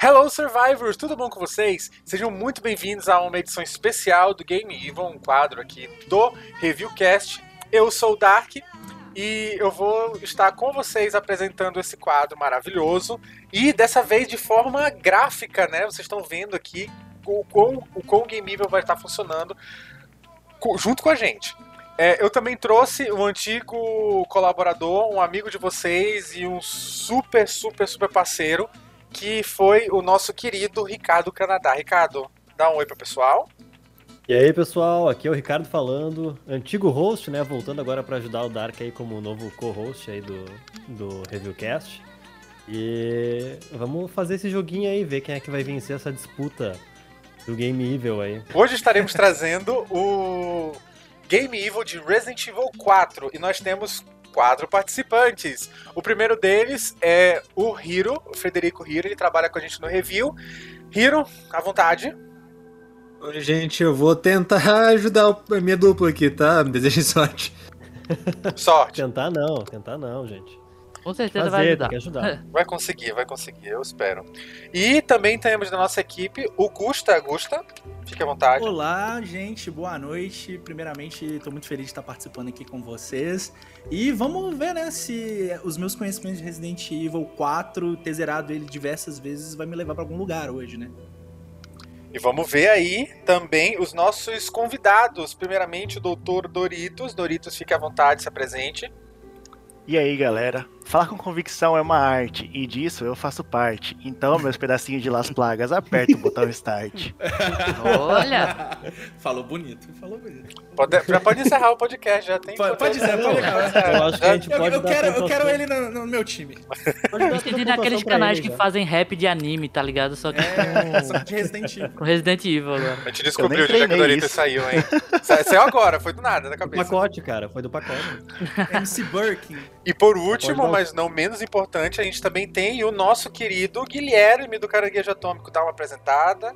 Hello Survivors, tudo bom com vocês? Sejam muito bem-vindos a uma edição especial do Game Evil, um quadro aqui do Reviewcast. Eu sou o Dark e eu vou estar com vocês apresentando esse quadro maravilhoso e dessa vez de forma gráfica, né? Vocês estão vendo aqui o quão o, quão Game Evil vai estar funcionando junto com a gente. É, eu também trouxe um antigo colaborador, um amigo de vocês e um super, super, super parceiro que foi o nosso querido Ricardo Canadá. Ricardo, dá um oi pro pessoal. E aí, pessoal, aqui é o Ricardo falando, antigo host, né, voltando agora para ajudar o Dark aí como novo co-host aí do, do Reviewcast. E vamos fazer esse joguinho aí, ver quem é que vai vencer essa disputa do Game Evil aí. Hoje estaremos trazendo o Game Evil de Resident Evil 4 e nós temos quatro participantes. O primeiro deles é o Hiro, o Frederico Hiro, ele trabalha com a gente no review. Hiro, à vontade. Oi, gente, eu vou tentar ajudar a minha dupla aqui, tá? Me desejem sorte. Sorte. tentar não, tentar não, gente. Com certeza Fazer, vai ajudar. ajudar. Vai conseguir, vai conseguir, eu espero. E também temos da nossa equipe o Gusta. Gusta, fique à vontade. Olá, gente, boa noite. Primeiramente, estou muito feliz de estar participando aqui com vocês. E vamos ver, né, se os meus conhecimentos de Resident Evil 4, ter zerado ele diversas vezes, vai me levar para algum lugar hoje, né? E vamos ver aí também os nossos convidados. Primeiramente, o doutor Doritos. Doritos, fique à vontade, se apresente. E aí, galera? Falar com convicção é uma arte, e disso eu faço parte. Então, meus pedacinhos de Las Plagas, aperta o botão Start. Olha! falou bonito, falou bonito. Pode, já pode encerrar o podcast, já tem. Pode, pode ser, pode Eu acho que a gente eu, pode eu, quero, eu quero ele no, no meu time. Tem naqueles canais que fazem rap de anime, tá ligado? Só que é, só de Resident Evil. Com Resident Evil agora. A gente descobriu é que o Doritos saiu, hein? Saiu agora, foi do nada, da cabeça. Do pacote, cara, foi do pacote. MC Birkin. E por último, mas não menos importante, a gente também tem o nosso querido Guilherme do Caranguejo Atômico. Dá uma apresentada.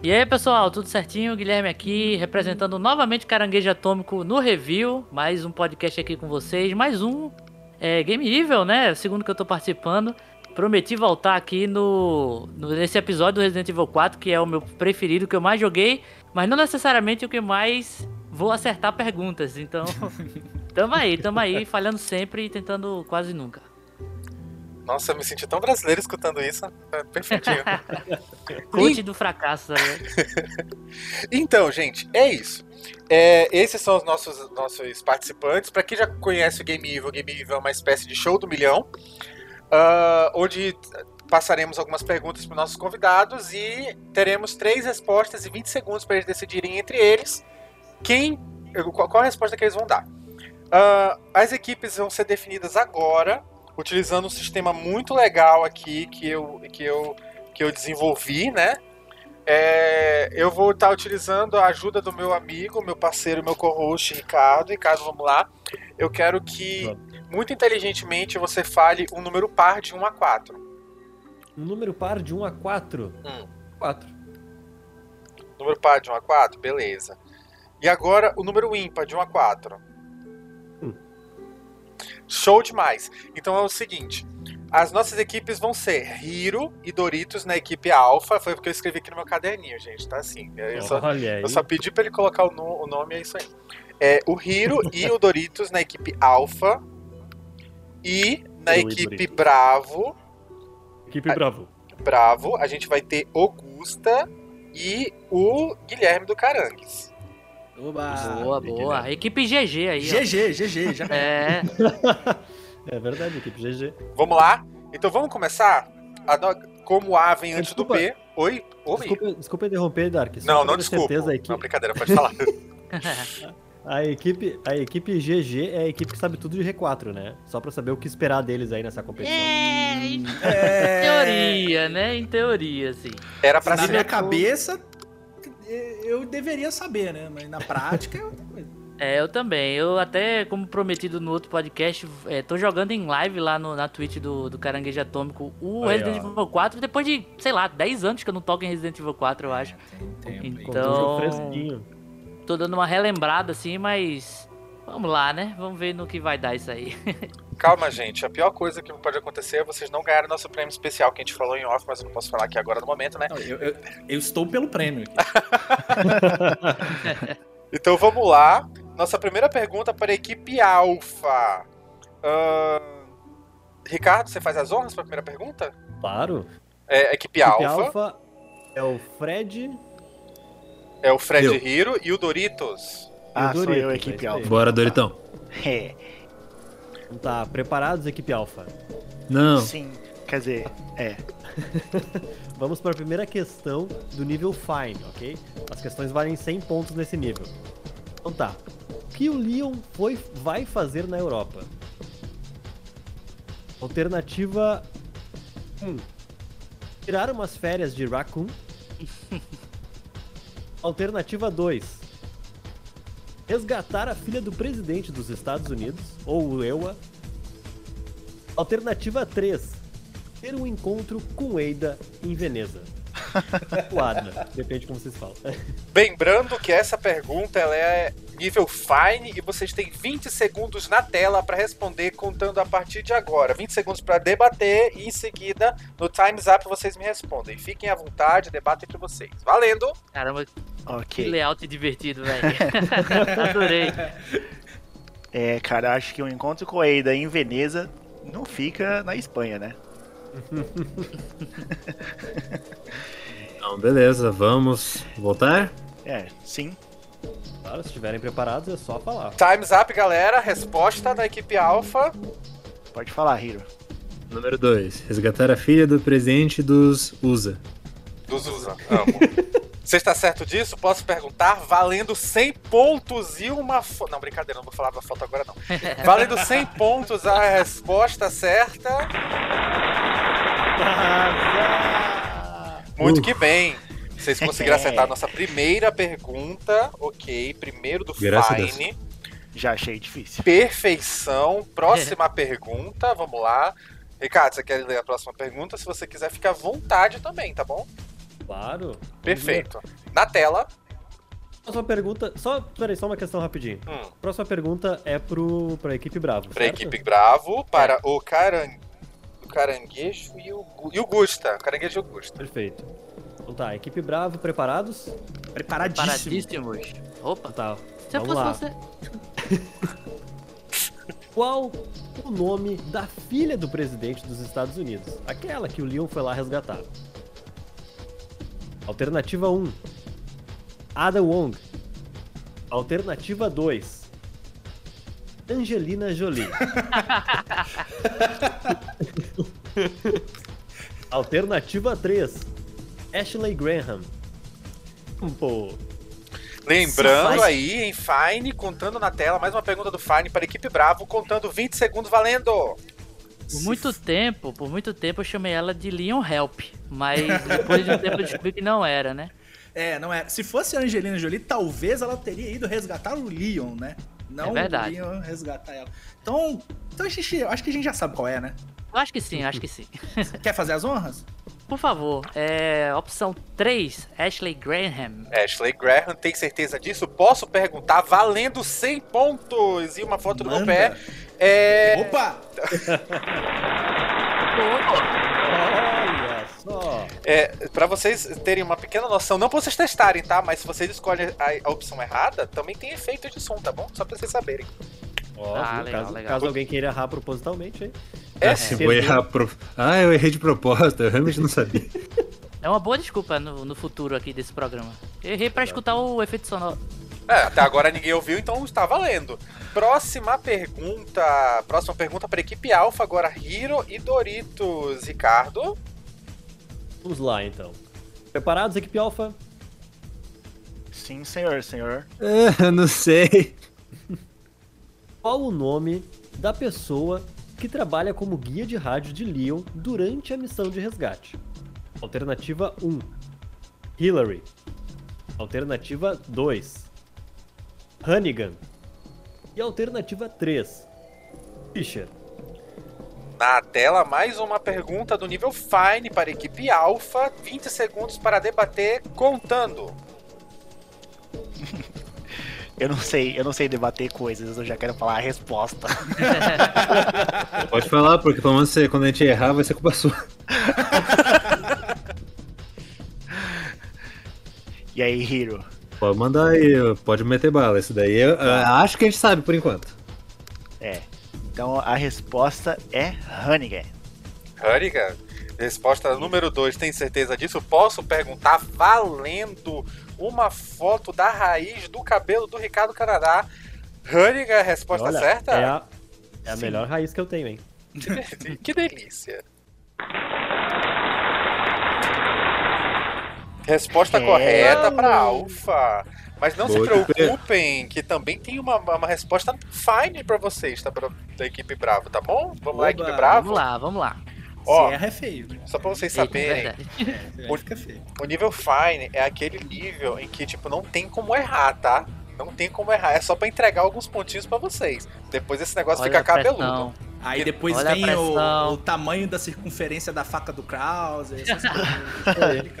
E aí, pessoal, tudo certinho? Guilherme aqui, representando novamente Caranguejo Atômico no review. Mais um podcast aqui com vocês. Mais um é, Game Evil, né? Segundo que eu tô participando. Prometi voltar aqui no, no, nesse episódio do Resident Evil 4, que é o meu preferido, que eu mais joguei, mas não necessariamente o que mais vou acertar perguntas. Então, tamo aí, tamo aí, falhando sempre e tentando quase nunca. Nossa, eu me senti tão brasileiro escutando isso. É perfeitinho. Coach do fracasso, sabe? então, gente, é isso. É, esses são os nossos, nossos participantes. Para quem já conhece o Game Evil, o Game Evil é uma espécie de show do milhão, uh, onde passaremos algumas perguntas para nossos convidados e teremos três respostas e 20 segundos para eles decidirem entre eles quem, qual a resposta que eles vão dar. Uh, as equipes vão ser definidas agora utilizando um sistema muito legal aqui que eu, que eu, que eu desenvolvi, né? É, eu vou estar utilizando a ajuda do meu amigo, meu parceiro, meu co-host Ricardo. Ricardo, vamos lá. Eu quero que, muito inteligentemente, você fale um número par de 1 a 4. Um número par de 1 a 4? Hum. 4. Número par de 1 a 4? Beleza. E agora o número ímpar de 1 a 4. Show demais. Então é o seguinte: as nossas equipes vão ser Hiro e Doritos na equipe Alpha. Foi porque eu escrevi aqui no meu caderninho, gente. Tá assim. Eu, só, eu só, pedi para ele colocar o, no, o, nome, é isso aí. É, o Hiro e o Doritos na equipe Alpha. E na eu equipe Bravo. Equipe a, Bravo. Bravo, a gente vai ter Augusta e o Guilherme do Carangues. Oba! Boa, boa. Equipe GG aí. GG, ó. GG, já. É. é verdade, equipe GG. Vamos lá? Então vamos começar? Como o A vem antes desculpa, do B. Oi? Oi? Desculpa, desculpa interromper, Dark. Não, não desculpa. Certeza, equipe... Não, brincadeira, pode falar. a, equipe, a equipe GG é a equipe que sabe tudo de R4, né? Só pra saber o que esperar deles aí nessa competição. É, em é... teoria, né? Em teoria, assim. Era pra Na ser... minha cabeça, eu deveria saber, né? Mas na prática é outra coisa. É, eu também. Eu até, como prometido no outro podcast, é, tô jogando em live lá no, na Twitch do, do Caranguejo Atômico o Aí, Resident ó. Evil 4, depois de, sei lá, 10 anos que eu não toco em Resident Evil 4, eu acho. Tem tempo, então, tô dando uma relembrada assim, mas vamos lá, né? Vamos ver no que vai dar isso aí. Calma, gente. A pior coisa que pode acontecer é vocês não ganharem nosso prêmio especial que a gente falou em off, mas eu não posso falar aqui agora no momento, né? Não, eu, eu- eu estou pelo prêmio aqui. Então vamos lá. Nossa primeira pergunta para a equipe Alpha. Ahn, Ricardo, você faz as honras para a primeira pergunta? Claro. É, equipe, Equipe Alpha, Alpha é o Fred. é o Fred Eu. Hiro e o Doritos. Ah, sou eu, equipe alfa. Bora, Doritão. É, Então Tá, preparados, equipe Alpha? Não. sim. Quer dizer, é. Vamos para a primeira questão do nível Fine, ok? As questões valem 100 pontos nesse nível. Então tá. O que o Leon foi, vai fazer na Europa? Alternativa 1. Tirar umas férias de Raccoon. Alternativa 2. Resgatar a filha do presidente dos Estados Unidos, ou EUA. Alternativa 3 ter um encontro com Eida em Veneza. Ou Ada, depende de como vocês falam. Lembrando que essa pergunta ela é nível Fine e vocês têm 20 segundos na tela para responder, contando a partir de agora. 20 segundos para debater e em seguida, no Time's Up, vocês me respondem. Fiquem à vontade, debate entre vocês. Valendo! Caramba, que Ok. layout divertido, velho. Adorei. É, cara, acho que o encontro com a Eida em Veneza não fica na Espanha, né? Então, beleza, vamos voltar? É, sim. Claro, se estiverem preparados é só falar. Time's Up, galera. Resposta da equipe Alpha. Pode falar, Hiro. Número 2. Resgatar a filha do presidente dos USA. Dos USA. Amo. Você está certo disso? Posso perguntar? Valendo 100 pontos e uma foto. Não, brincadeira, não vou falar da foto agora, não. Valendo 100 pontos a resposta certa. Muito Uh. que bem. Vocês conseguiram acertar a nossa primeira pergunta. Ok, primeiro do Graças a Fine. Já achei difícil. Perfeição. Próxima pergunta, vamos lá. Ricardo, você quer ler a próxima pergunta? Se você quiser, fica à vontade também, tá bom? Claro. Perfeito. Na tela. Próxima pergunta. Só, peraí, só uma questão rapidinho. Hum. Próxima pergunta é pro, pra equipe Bravo. Pra certo? equipe Bravo, para o, caran... o Caranguejo e o, e o Gusta. Caranguejo e o Gusta. Perfeito. Então tá, equipe Bravo, preparados? Preparadíssimo. Paradíssimos. Opa, Então tá. se eu vamos fosse lá. você. Qual o nome da filha do presidente dos Estados Unidos? Aquela que o Leon foi lá resgatar. Alternativa 1. Ada Wong. Alternativa 2. Angelina Jolie. Alternativa 3. Ashley Graham. Pô, Lembrando faz- aí, em Fine, contando na tela, mais uma pergunta do Fine para a equipe Bravo, contando 20 segundos valendo. Por muito tempo, por muito tempo eu chamei ela de Leon Help. Mas depois de um tempo eu descobri que não era, né? É, não é. Se fosse a Angelina Jolie, talvez ela teria ido resgatar o Leon, né? Não É verdade. o Leon resgatar ela. Então, então gente, eu acho que a gente já sabe qual é, né? Eu acho que sim, eu acho que sim. Quer fazer as honras? Por favor, é, opção 3, Ashley Graham. Ashley Graham, tem certeza disso? Posso perguntar, valendo 100 pontos e uma foto do meu Manda. pé. É. Opa! olha só. É, para vocês terem uma pequena noção, não pra vocês testarem, tá? Mas se vocês escolhem a, a opção errada, também tem efeito de som, tá bom? Só pra vocês saberem. Ó, Ah, legal, caso, legal. caso alguém queira errar propositalmente, hein? É, Ah, se vou errar pro... Ah, eu errei de propósito, eu realmente não sabia. É uma boa desculpa no, no futuro aqui desse programa. Eu errei pra escutar o efeito sonoro. É, até agora ninguém ouviu, então está valendo. Próxima pergunta. Próxima pergunta para equipe Alpha, agora Hiro e Doritos. Ricardo. Vamos lá, então. Preparados, equipe Alpha? Sim, senhor, senhor. Ah, não sei. Qual o nome da pessoa que trabalha como guia de rádio de Leon durante a missão de resgate? Alternativa 1. Hillary. Alternativa 2. Hannigan. E alternativa 3. Fisher. Na tela, mais uma pergunta do nível Fine para a equipe Alpha. 20 segundos para debater, contando. Eu não sei, eu não sei debater coisas, eu já quero falar a resposta. Pode falar, porque pelo menos você- quando a gente errar, vai ser culpa sua. E aí, Hiro? Pode mandar aí, pode meter bala. Esse daí eu, eu acho que a gente sabe por enquanto. É. Então a resposta é Hannigan. Hurricane. Resposta número 2, tem certeza disso? Posso perguntar valendo uma foto da raiz do cabelo do Ricardo Canadá. Hurricane, resposta Olha, certa? É a, é a melhor raiz que eu tenho, hein? Que delícia. Resposta É. correta para Alfa. Mas não se Boa, preocupem, que também tem uma, uma resposta fine para vocês, tá? Pra, da equipe Bravo, tá bom? Vamos lá, Oba, equipe Bravo? Vamos lá, vamos lá. Ó. Se erra é feio. né? Só pra vocês saberem, verdade. Aí fica feio. o nível fine é aquele nível em que, tipo, não tem como errar, tá? Não tem como errar, é só pra entregar alguns pontinhos pra vocês. Depois esse negócio Olha fica cabeludo. Aí E- depois olha vem o, o tamanho da circunferência da faca do Krause, essas coisas.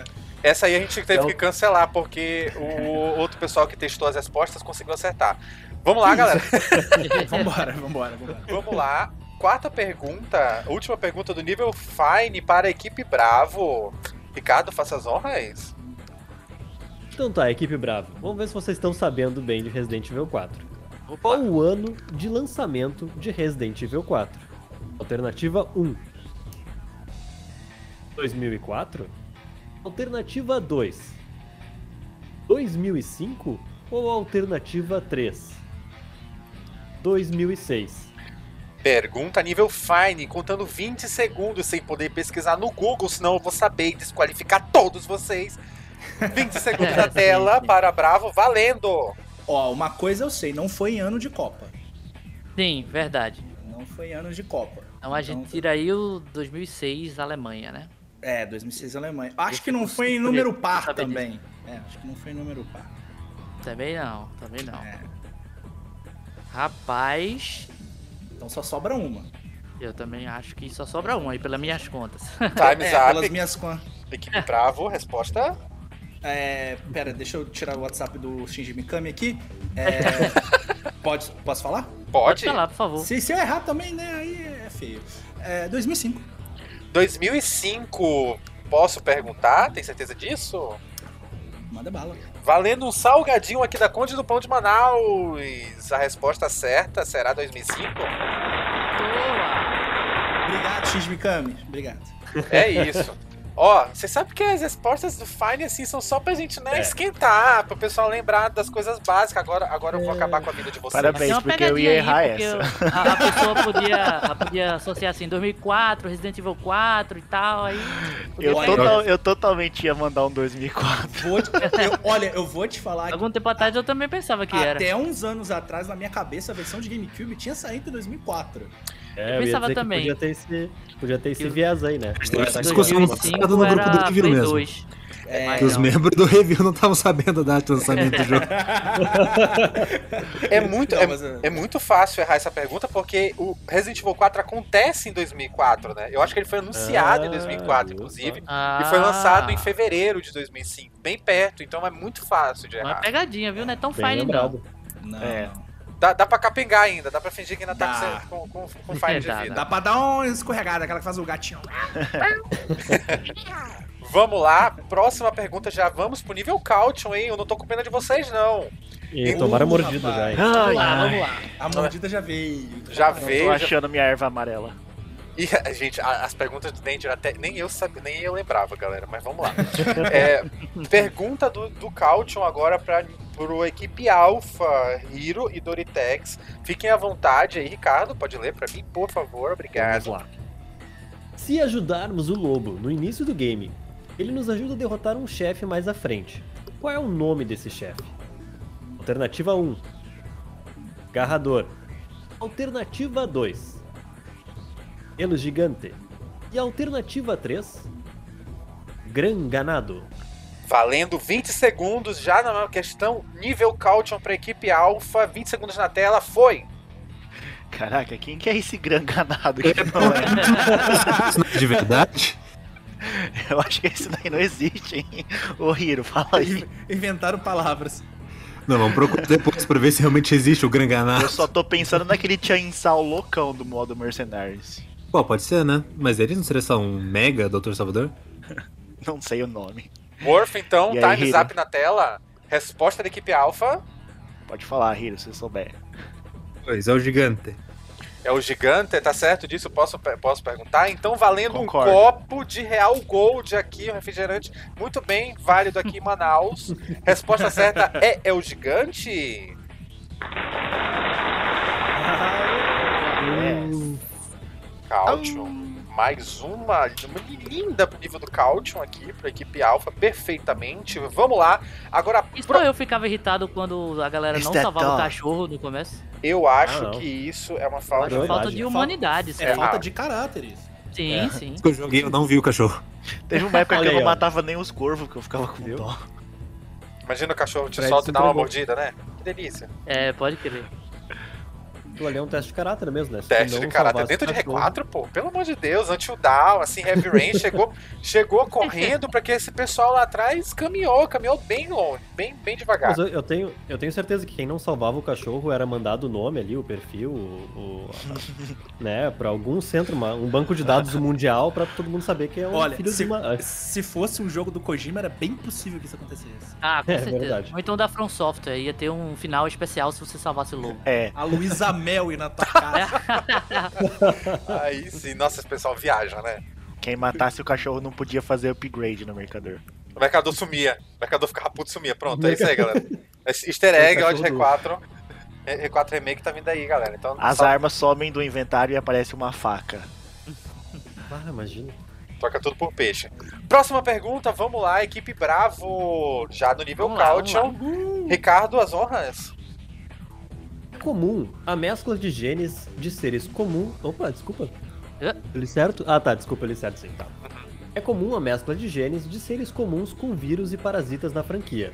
Essa aí a gente teve Então- que cancelar, porque o outro pessoal que testou as respostas conseguiu acertar. Vamos lá, galera. vambora, vambora, vambora. Vamos lá. Quarta pergunta, última pergunta do nível Fine para a equipe Bravo. Ricardo, faça as honras. Então tá, equipe Bravo. Vamos ver se vocês estão sabendo bem de Resident Evil 4. Opa. Qual o ano de lançamento de Resident Evil 4? Alternativa 1. 2004. Alternativa 2. 2005 ou alternativa 3? 2006. Pergunta nível Fine, contando 20 segundos sem poder pesquisar no Google, senão eu vou saber e desqualificar todos vocês. 20 segundos na tela para Bravo, valendo! Ó, uma coisa eu sei, não foi ano de Copa. Sim, verdade. Não foi ano de Copa. Então a gente tira aí o 2006 Alemanha, né? É, 2006 Alemanha. Acho que não foi em número par também. É, acho que não foi em número par. Também não, também não. É. Rapaz, Então só sobra uma. eu também acho que só sobra um aí, pelas minhas contas. Time's É, up, pelas minhas contas. equipe Bravo, resposta. É, pera, deixa eu tirar o WhatsApp do Shinji Mikami aqui. É, pode, posso falar? Pode. falar, por favor. Se, se eu errar também, né, aí é feio. É, 2005. 2005, posso perguntar? Tem certeza disso? Manda bala. Valendo um salgadinho aqui da Conde do Pão de Manaus. A resposta certa será 2005? Boa! Obrigado, Shinji Mikami. Obrigado. É isso. Ó, você sabe que as respostas do Fine, assim, são só pra gente, né, É. esquentar, pro pessoal lembrar das coisas básicas. Agora, agora eu vou acabar com a vida de vocês. Parabéns. Uma porque eu ia errar aí, essa. A, a pessoa podia, ela podia associar assim, 2004, Resident Evil 4 e tal, aí... Eu, total- eu totalmente ia mandar um 2004. Vou te- eu- olha, eu vou te falar que Algum tempo atrás eu também pensava que era. até uns anos atrás, na minha cabeça, a versão de GameCube tinha saído em 2004. É, Eu pensava dizer que também. Podia ter esse, podia ter esse Eu- viés aí, né? teve Agora essa discussão no 2005 passado no grupo do Review mesmo. 2. É, Que os não. membros do review não estavam sabendo a data de lançamento do jogo. É muito, Não, é, mas, é- é muito fácil errar essa pergunta, porque o Resident Evil 4 acontece em 2004, né? Eu acho que ele foi anunciado em Ah, 2004, viu inclusive. Ah, E foi lançado em fevereiro de 2005, bem perto, então é muito fácil de Uma errar. pegadinha, viu? Não é tão Bem fine, não. Não, É. Dá, dá pra capengar ainda, dá pra fingir que ainda tá Dá. com, com, com, fine de Dá, vida. Dá pra dar uma escorregada, aquela que faz o gatinho. Vamos lá, próxima pergunta, já vamos pro nível Caution, hein? Eu não tô com pena de vocês, não. E Uh, tomaram mordida rapaz. já, hein? Vamos Ai, lá, ai. vamos lá. A mordida já veio. Já Não veio. tô já- achando minha erva amarela. E, gente, as perguntas do Danger até nem eu sabia, nem eu lembrava, galera, mas vamos lá. É, pergunta do, do Caution agora para pro equipe Alpha, Hiro e Doritex. Fiquem à vontade aí, Ricardo, pode ler pra mim, por favor, obrigado. Vamos lá. Se ajudarmos o lobo no início do game, ele nos ajuda a derrotar um chefe mais à frente. Qual é o nome desse chefe? Alternativa 1. Garrador. Alternativa 2. Elo Gigante. E alternativa 3. Gran Ganado. Valendo 20 segundos já na questão nível Caution pra equipe Alpha, 20 segundos na tela, foi! Caraca, quem que é esse gran ganado que não é? Isso não é de verdade? Eu acho que esse daí não existe, hein? Ô Hiro, fala aí. Inventaram palavras. Não, vamos procurar depois pra ver se realmente existe o Gran Eu só tô pensando naquele Chainsaw loucão do modo Mercenaries. Pô, pode ser, né? Mas ele não seria só um mega Dr. Salvador? Não sei o nome. Morph, então, E aí, time Hiro? zap na tela. Resposta da equipe Alpha Pode falar, Hiro, se você souber. Pois, é o gigante. é o gigante, tá certo disso? Posso, posso perguntar? Então, valendo Concordo. um copo de Real Gold aqui, um refrigerante muito bem válido aqui em Manaus. Resposta certa é, é o gigante? Hum, Caution. Mais uma, uma linda pro nível do Caution aqui, pra equipe Alpha, perfeitamente. Vamos lá. Agora, E pro- eu ficava irritado quando a galera não that salvava o cachorro no começo. eu acho Ah, não. que isso é uma falta acho Verdade. falta de humanidade isso É aí. falta de caráter isso. Sim, É. sim. que eu joguei, eu não vi o cachorro. Teve uma época que eu não matava nem os corvos, que eu ficava com Viu? dó. Imagina o cachorro te Fred solta e dá uma mordida, né? Que delícia. É, pode crer. Aquilo ali é um teste de caráter mesmo, né? Se Teste de caráter dentro de cachorro- R4, pô. Pelo amor de Deus, Until Down, assim, Heavy Rain chegou, chegou correndo pra que esse pessoal lá atrás caminhou, caminhou bem longe, bem, bem devagar. Mas eu, eu tenho, eu tenho certeza que quem não salvava o cachorro era mandado o nome ali, o perfil, o, o- a- né, pra algum centro, uma- um banco de dados mundial pra todo mundo saber que é um Olha, filho se, de uma... se fosse um jogo do Kojima, era bem possível que isso acontecesse. Ah, com É, certeza. verdade. Ou então da From Software, ia ter um final especial se você salvasse o lobo. É, A Luísa Mel ir na tua casa. Aí sim, nossa, esse pessoal viaja, né? quem matasse o cachorro não podia fazer upgrade no mercador. O mercador sumia, o mercador ficava puto e sumia. Pronto, é isso aí, galera. Easter egg ó, de cachorro R4. Re- R4 Remake tá vindo aí, galera. Então, As só armas somem do inventário e aparece uma faca. Ah, imagina. troca tudo por peixe. Próxima pergunta, vamos lá, equipe Bravo, já no nível Caution. Ricardo, as honras. É comum a mescla de genes de seres comum... Opa, desculpa. Eu li certo? Ah, tá, desculpa, eu li certo sim, tá. É comum a mescla de genes de seres comuns com vírus e parasitas na franquia.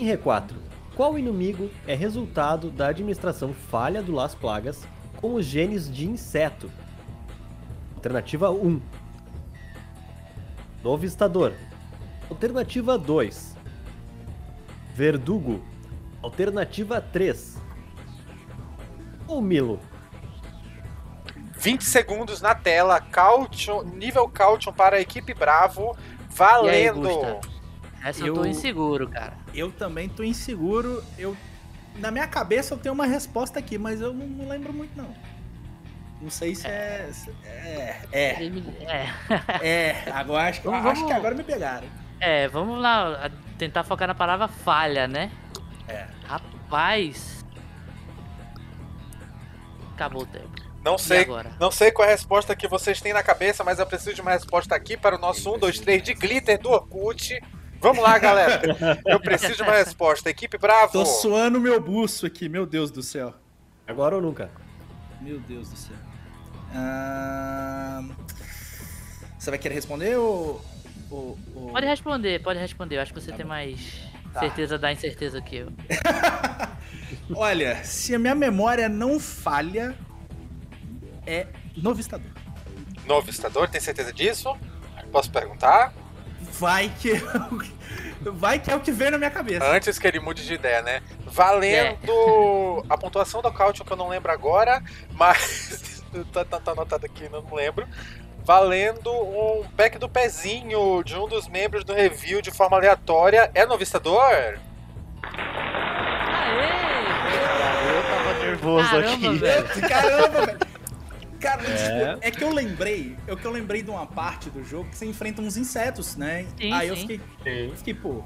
Em R4, qual inimigo é resultado da administração falha do Las Plagas com os genes de inseto? Alternativa 1. Novistador. Alternativa 2. Verdugo. Alternativa 3. Ou Milo. 20 segundos na tela, Caution, nível Caution para a equipe Bravo, E aí, valendo. Gusta? Essa eu tô Eu- inseguro, cara. Eu também tô inseguro. Eu, na minha cabeça eu tenho uma resposta aqui, mas eu não, não lembro muito não. Não sei se é. se- É. É. É, É. Agora acho, que- Vamos- acho que agora me pegaram. é, vamos lá tentar focar na palavra falha, né? É. Rapaz. Acabou o tempo. Não sei, agora? não sei qual é a resposta que vocês têm na cabeça, mas eu preciso de uma resposta aqui para o nosso 1, 2, 3 de glitter do Orkut. Vamos lá, galera. Eu preciso de uma resposta. Equipe Bravo. Tô suando meu buço aqui, meu Deus do céu. Agora ou nunca? Meu Deus do céu. Ahn, Você vai querer responder ou. ou- ou- Pode responder, pode responder. Eu acho que você tem mais Tá. certeza da incerteza que eu. Olha, se a minha memória não falha, é novistador. Novistador, tem certeza disso? Posso perguntar? Vai que. Vai que é o que vem na minha cabeça. Antes que ele mude de ideia, né? Valendo a pontuação do Caution, que eu não lembro agora, mas. tá, tá, tá anotado aqui, não lembro. Valendo um pack do pezinho de um dos membros do review de forma aleatória. É novistador? Aê! Eu nervoso Caramba, aqui. velho. Caramba, velho. Cara, É. tipo, é que eu lembrei, é que eu lembrei de uma parte do jogo que você enfrenta uns insetos, né? Sim, Aí eu sim. fiquei, eu fiquei, pô,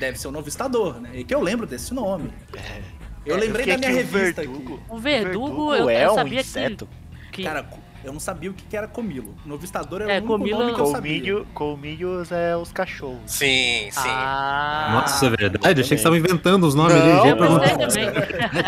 deve ser o novistador, né? E que eu lembro desse nome. Eu lembrei fiquei da minha aqui, o revista verdugo. aqui. O verdugo, eu, é eu um sabia inseto. que. que... Cara, eu não sabia o que que era comilo. Novistador era É, o único comilo- nome que eu sabia. Colmilhos é os cachorros. Sim, sim. Ah, Nossa, é verdade. Achei que estavam inventando os nomes Não, perguntar. gostei também.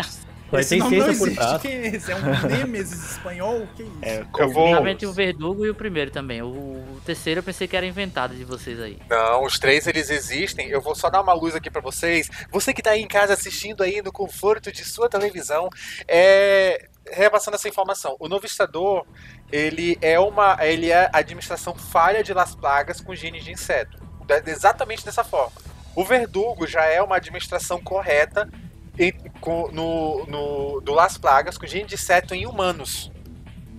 Mas Esse nome não ciência por existe. trás. Quem é esse? É um Nemesis espanhol? Que isso? É, Eu vou- Realmente o verdugo e o primeiro também. O, o terceiro eu pensei que era inventado de vocês aí. Não, os três eles existem. Eu vou só dar uma luz aqui pra vocês. Você que tá aí em casa assistindo aí no conforto de sua televisão, é repassando essa informação. O novistador, ele é uma, ele é a administração falha de Las Plagas com genes de inseto. Exatamente dessa forma. O Verdugo já é uma administração correta em- com- no, no- do Las Plagas com gene de inseto em humanos.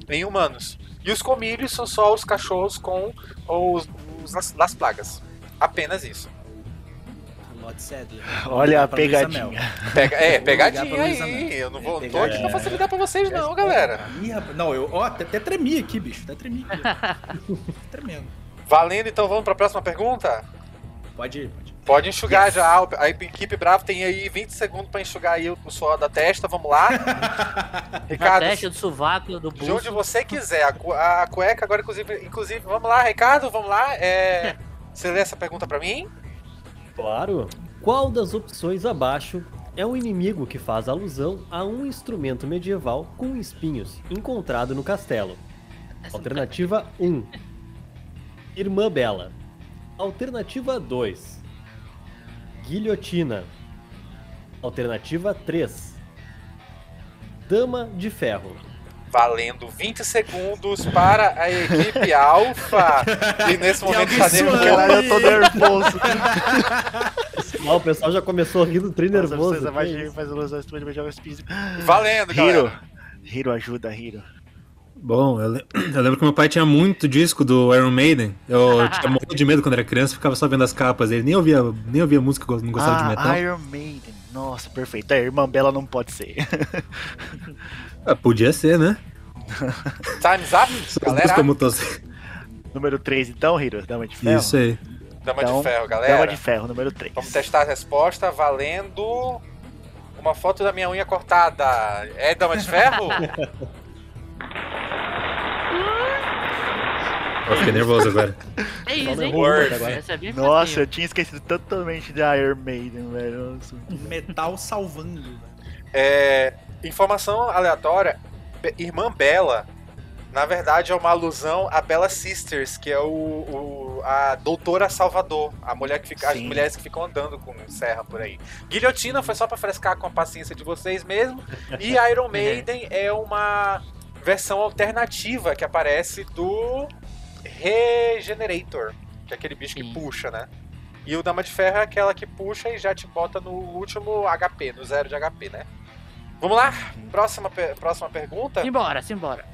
Em humanos. E os comílios são só os cachorros com os, os Las Plagas. Apenas isso. Lord Sadler. Olha a pegadinha. Pega, é, pegadinha aí. Eu não, vou, É, não tô aqui pra facilitar pra vocês, não, galera. Ih, rapaz. Não, eu ó, até, até tremi aqui, bicho. Até tremi aqui. Tremendo. Valendo, então vamos pra próxima pergunta? Pode ir, pode ir. Pode enxugar Yes. já. A equipe Bravo tem aí 20 segundos pra enxugar aí o suor da testa. Vamos lá. Da Ricardo, testa, do sovaco, do de onde pulso. você quiser. A, cu- a cueca agora, inclusive, inclusive. Vamos lá, Ricardo, vamos lá. É, você lê essa pergunta pra mim? Claro. Qual das opções abaixo é um inimigo que faz alusão a um instrumento medieval com espinhos encontrado no castelo? Alternativa 1. Irmã Bela. Alternativa 2. Guilhotina. Alternativa 3. Dama de Ferro. Valendo 20 segundos para a equipe Alpha. E nesse momento nervoso. suando. Caralho, eu tô nervoso. Ah, o pessoal já começou rindo, tri Nossa, nervoso. precisa que mais isso? de faz ilusão instrumento de jogos físicos. Valendo, galera. Hiro. Hiro, ajuda, Hiro. Bom, eu, le- eu lembro que meu pai tinha muito disco do Iron Maiden. Eu tinha morrido de medo quando era criança, ficava só vendo as capas. Ele nem ouvia, nem ouvia música, não gostava de metal. Ah, Iron Maiden. Nossa, perfeito. A irmã Bela não pode ser. Ah, podia ser, né? Time's up, galera. Como tô... número 3, então, Hiro. Dama de ferro. Isso aí. Dama Então, de ferro, Dama galera. de ferro, número 3. Vamos testar a resposta valendo uma foto da minha unha cortada. É dama de ferro? Eu fiquei nervoso agora. É isso, hein? É bem Nossa, eu tinha esquecido totalmente de Iron Maiden, velho. Metal salvando. velho. É, informação aleatória. Irmã Bela, na verdade, é uma alusão a Bella Sisters, que é o, o- a doutora Salvador, a mulher que fica, as mulheres que ficam andando com serra por aí. Guilhotina foi só pra frescar com a paciência de vocês mesmo. E Iron Maiden é uma versão alternativa que aparece do Regenerator, que é aquele bicho que Sim. puxa, né? E o Dama de Ferro é aquela que puxa e já te bota no último HP, no zero de HP, né? Vamos lá, próxima, próxima pergunta. Simbora, simbora.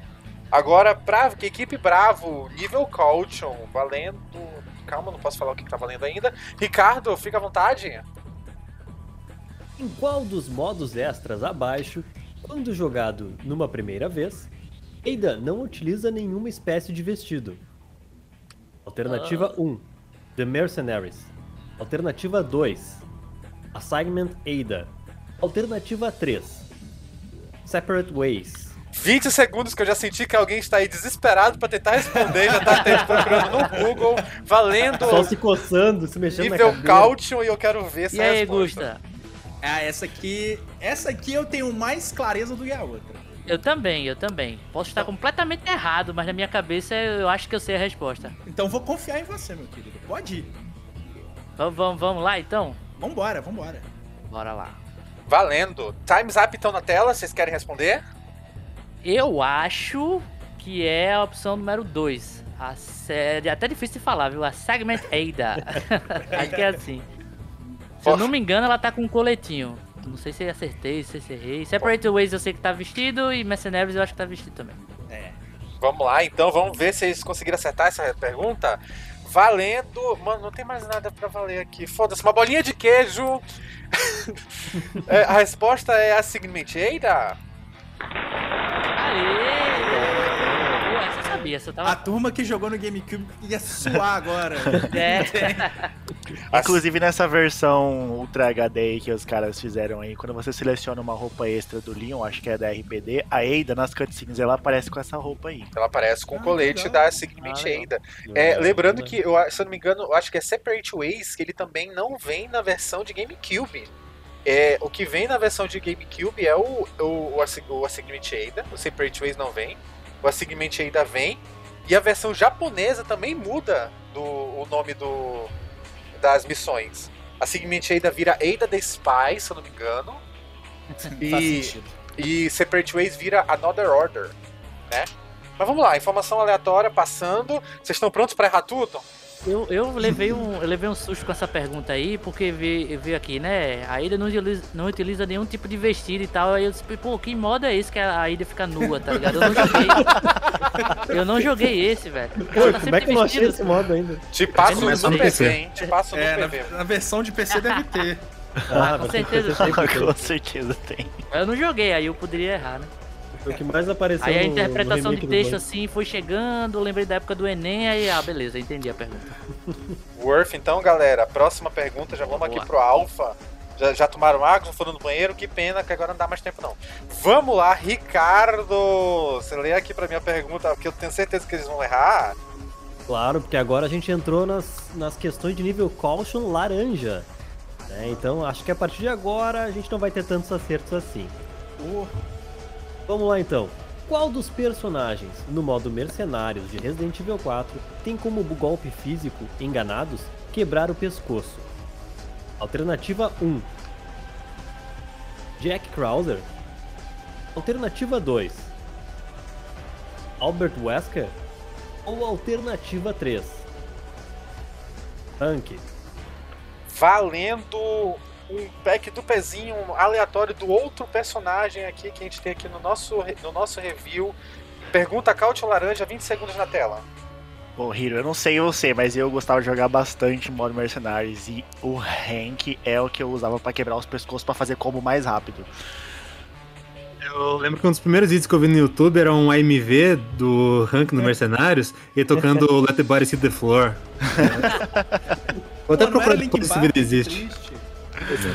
Agora, pra equipe Bravo, nível Caution, valendo. Calma, não posso falar o que que tá valendo ainda. Ricardo, fica à vontade. Em qual dos modos extras abaixo, quando jogado numa primeira vez, Ada não utiliza nenhuma espécie de vestido? Alternativa 1, The Mercenaries. Alternativa 2, Assignment Ada. Alternativa 3, Separate Ways. 20 segundos que eu já senti que alguém está aí desesperado pra tentar responder, já tá te- procurando no Google, valendo Só se coçando, se mexendo na nível cadeira. Caution e eu quero ver essa E aí, resposta. Gusta? Ah, essa aqui. Essa aqui eu tenho mais clareza do que a outra. Eu também, eu também. Posso estar completamente errado, mas na minha cabeça eu acho que eu sei a resposta. Então vou confiar em você, meu querido. Pode ir. Vamos, vamos, vamos lá então? Vambora, vambora. Bora lá. Valendo. Times Up estão na tela, vocês querem responder? Eu acho que é a opção número 2. A série. É até difícil de falar, viu? A Segment Ada. acho que é assim. Se eu não me engano, ela tá com um coletinho. Não sei se acertei, se errei. Separate Ways eu sei que tá vestido e Mercenaries eu acho que tá vestido também. É. Vamos lá, então, vamos ver se eles conseguiram acertar essa pergunta. Valendo. Mano, não tem mais nada pra valer aqui. Foda-se, uma bolinha de queijo. É, a resposta é a seguinte, Eida. Aê! Eu A tava. turma que jogou no GameCube ia suar agora. É. Inclusive nessa versão Ultra HD aí que os caras fizeram aí, quando você seleciona uma roupa extra do Leon, acho que é da RPD, a Ada nas cutscenes ela aparece com essa roupa aí. Ela aparece com o Ah, colete legal. da Sigmint Ah. Eida. É, lembrando que, eu, se eu não me engano, eu acho que é Separate Ways, que ele também não vem na versão de GameCube. É, o que vem na versão de GameCube é o, o, o, o Assignment Ada, o Separate Ways não vem, o Assignment Ada vem, e a versão japonesa também muda do, o nome do, das missões. A Assignment Ada vira Ada the Spy, se eu não me engano, e, e Separate Ways vira Another Order, né? Mas vamos lá, informação aleatória passando. Vocês estão prontos para errar tudo? Eu, eu, levei um, eu levei um susto com essa pergunta aí, porque veio, veio aqui, né? A Ida não utiliza, não utiliza nenhum tipo de vestido e tal. Aí eu disse, pô, que modo é esse que a Ida fica nua, tá ligado? Eu não joguei. eu não joguei esse, velho. Pô, tá como é que eu não achei esse modo ainda? Te passo no no PC. hein? Te passo no É, PV. na, na versão de PC deve ter. Ah, com você certeza. tem. Com certeza tem. Eu não joguei, aí eu poderia errar, né? Foi o que mais apareceu Aí a no- no interpretação de texto assim foi chegando, lembrei da época do Enem, aí, ah, beleza, entendi a pergunta. Worth, então, galera, próxima pergunta, já vamos aqui Boa. pro Alpha. Já, já tomaram água, já foram no banheiro, que pena que agora não dá mais tempo não. Vamos lá, Ricardo! Você lê aqui pra minha pergunta, porque eu tenho certeza que eles vão errar. Claro, porque agora a gente entrou nas, nas questões de nível Caution laranja. né? Então acho que a partir de agora a gente não vai ter tantos acertos assim. Oh, Vamos lá então. Qual dos personagens no modo Mercenários de Resident Evil 4 tem como golpe físico, enganados, quebrar o pescoço? Alternativa 1. Jack Krauser. Alternativa 2. Albert Wesker. Ou alternativa 3. Hank. Valendo um pack do pezinho aleatório do outro personagem aqui que a gente tem aqui no nosso, no nosso review. Pergunta Caute Laranja, 20 segundos na tela. Bom, Hiro, eu não sei você, mas eu gostava de jogar bastante modo Mercenários e o Hank é o que eu usava pra quebrar os pescoços pra fazer combo mais rápido. Eu lembro que um dos primeiros vídeos que eu vi no YouTube era um AMV do Rank no Mercenários e tocando Let the Body See the Floor. Vou até era procurar depois se esse vídeo existe. Triste.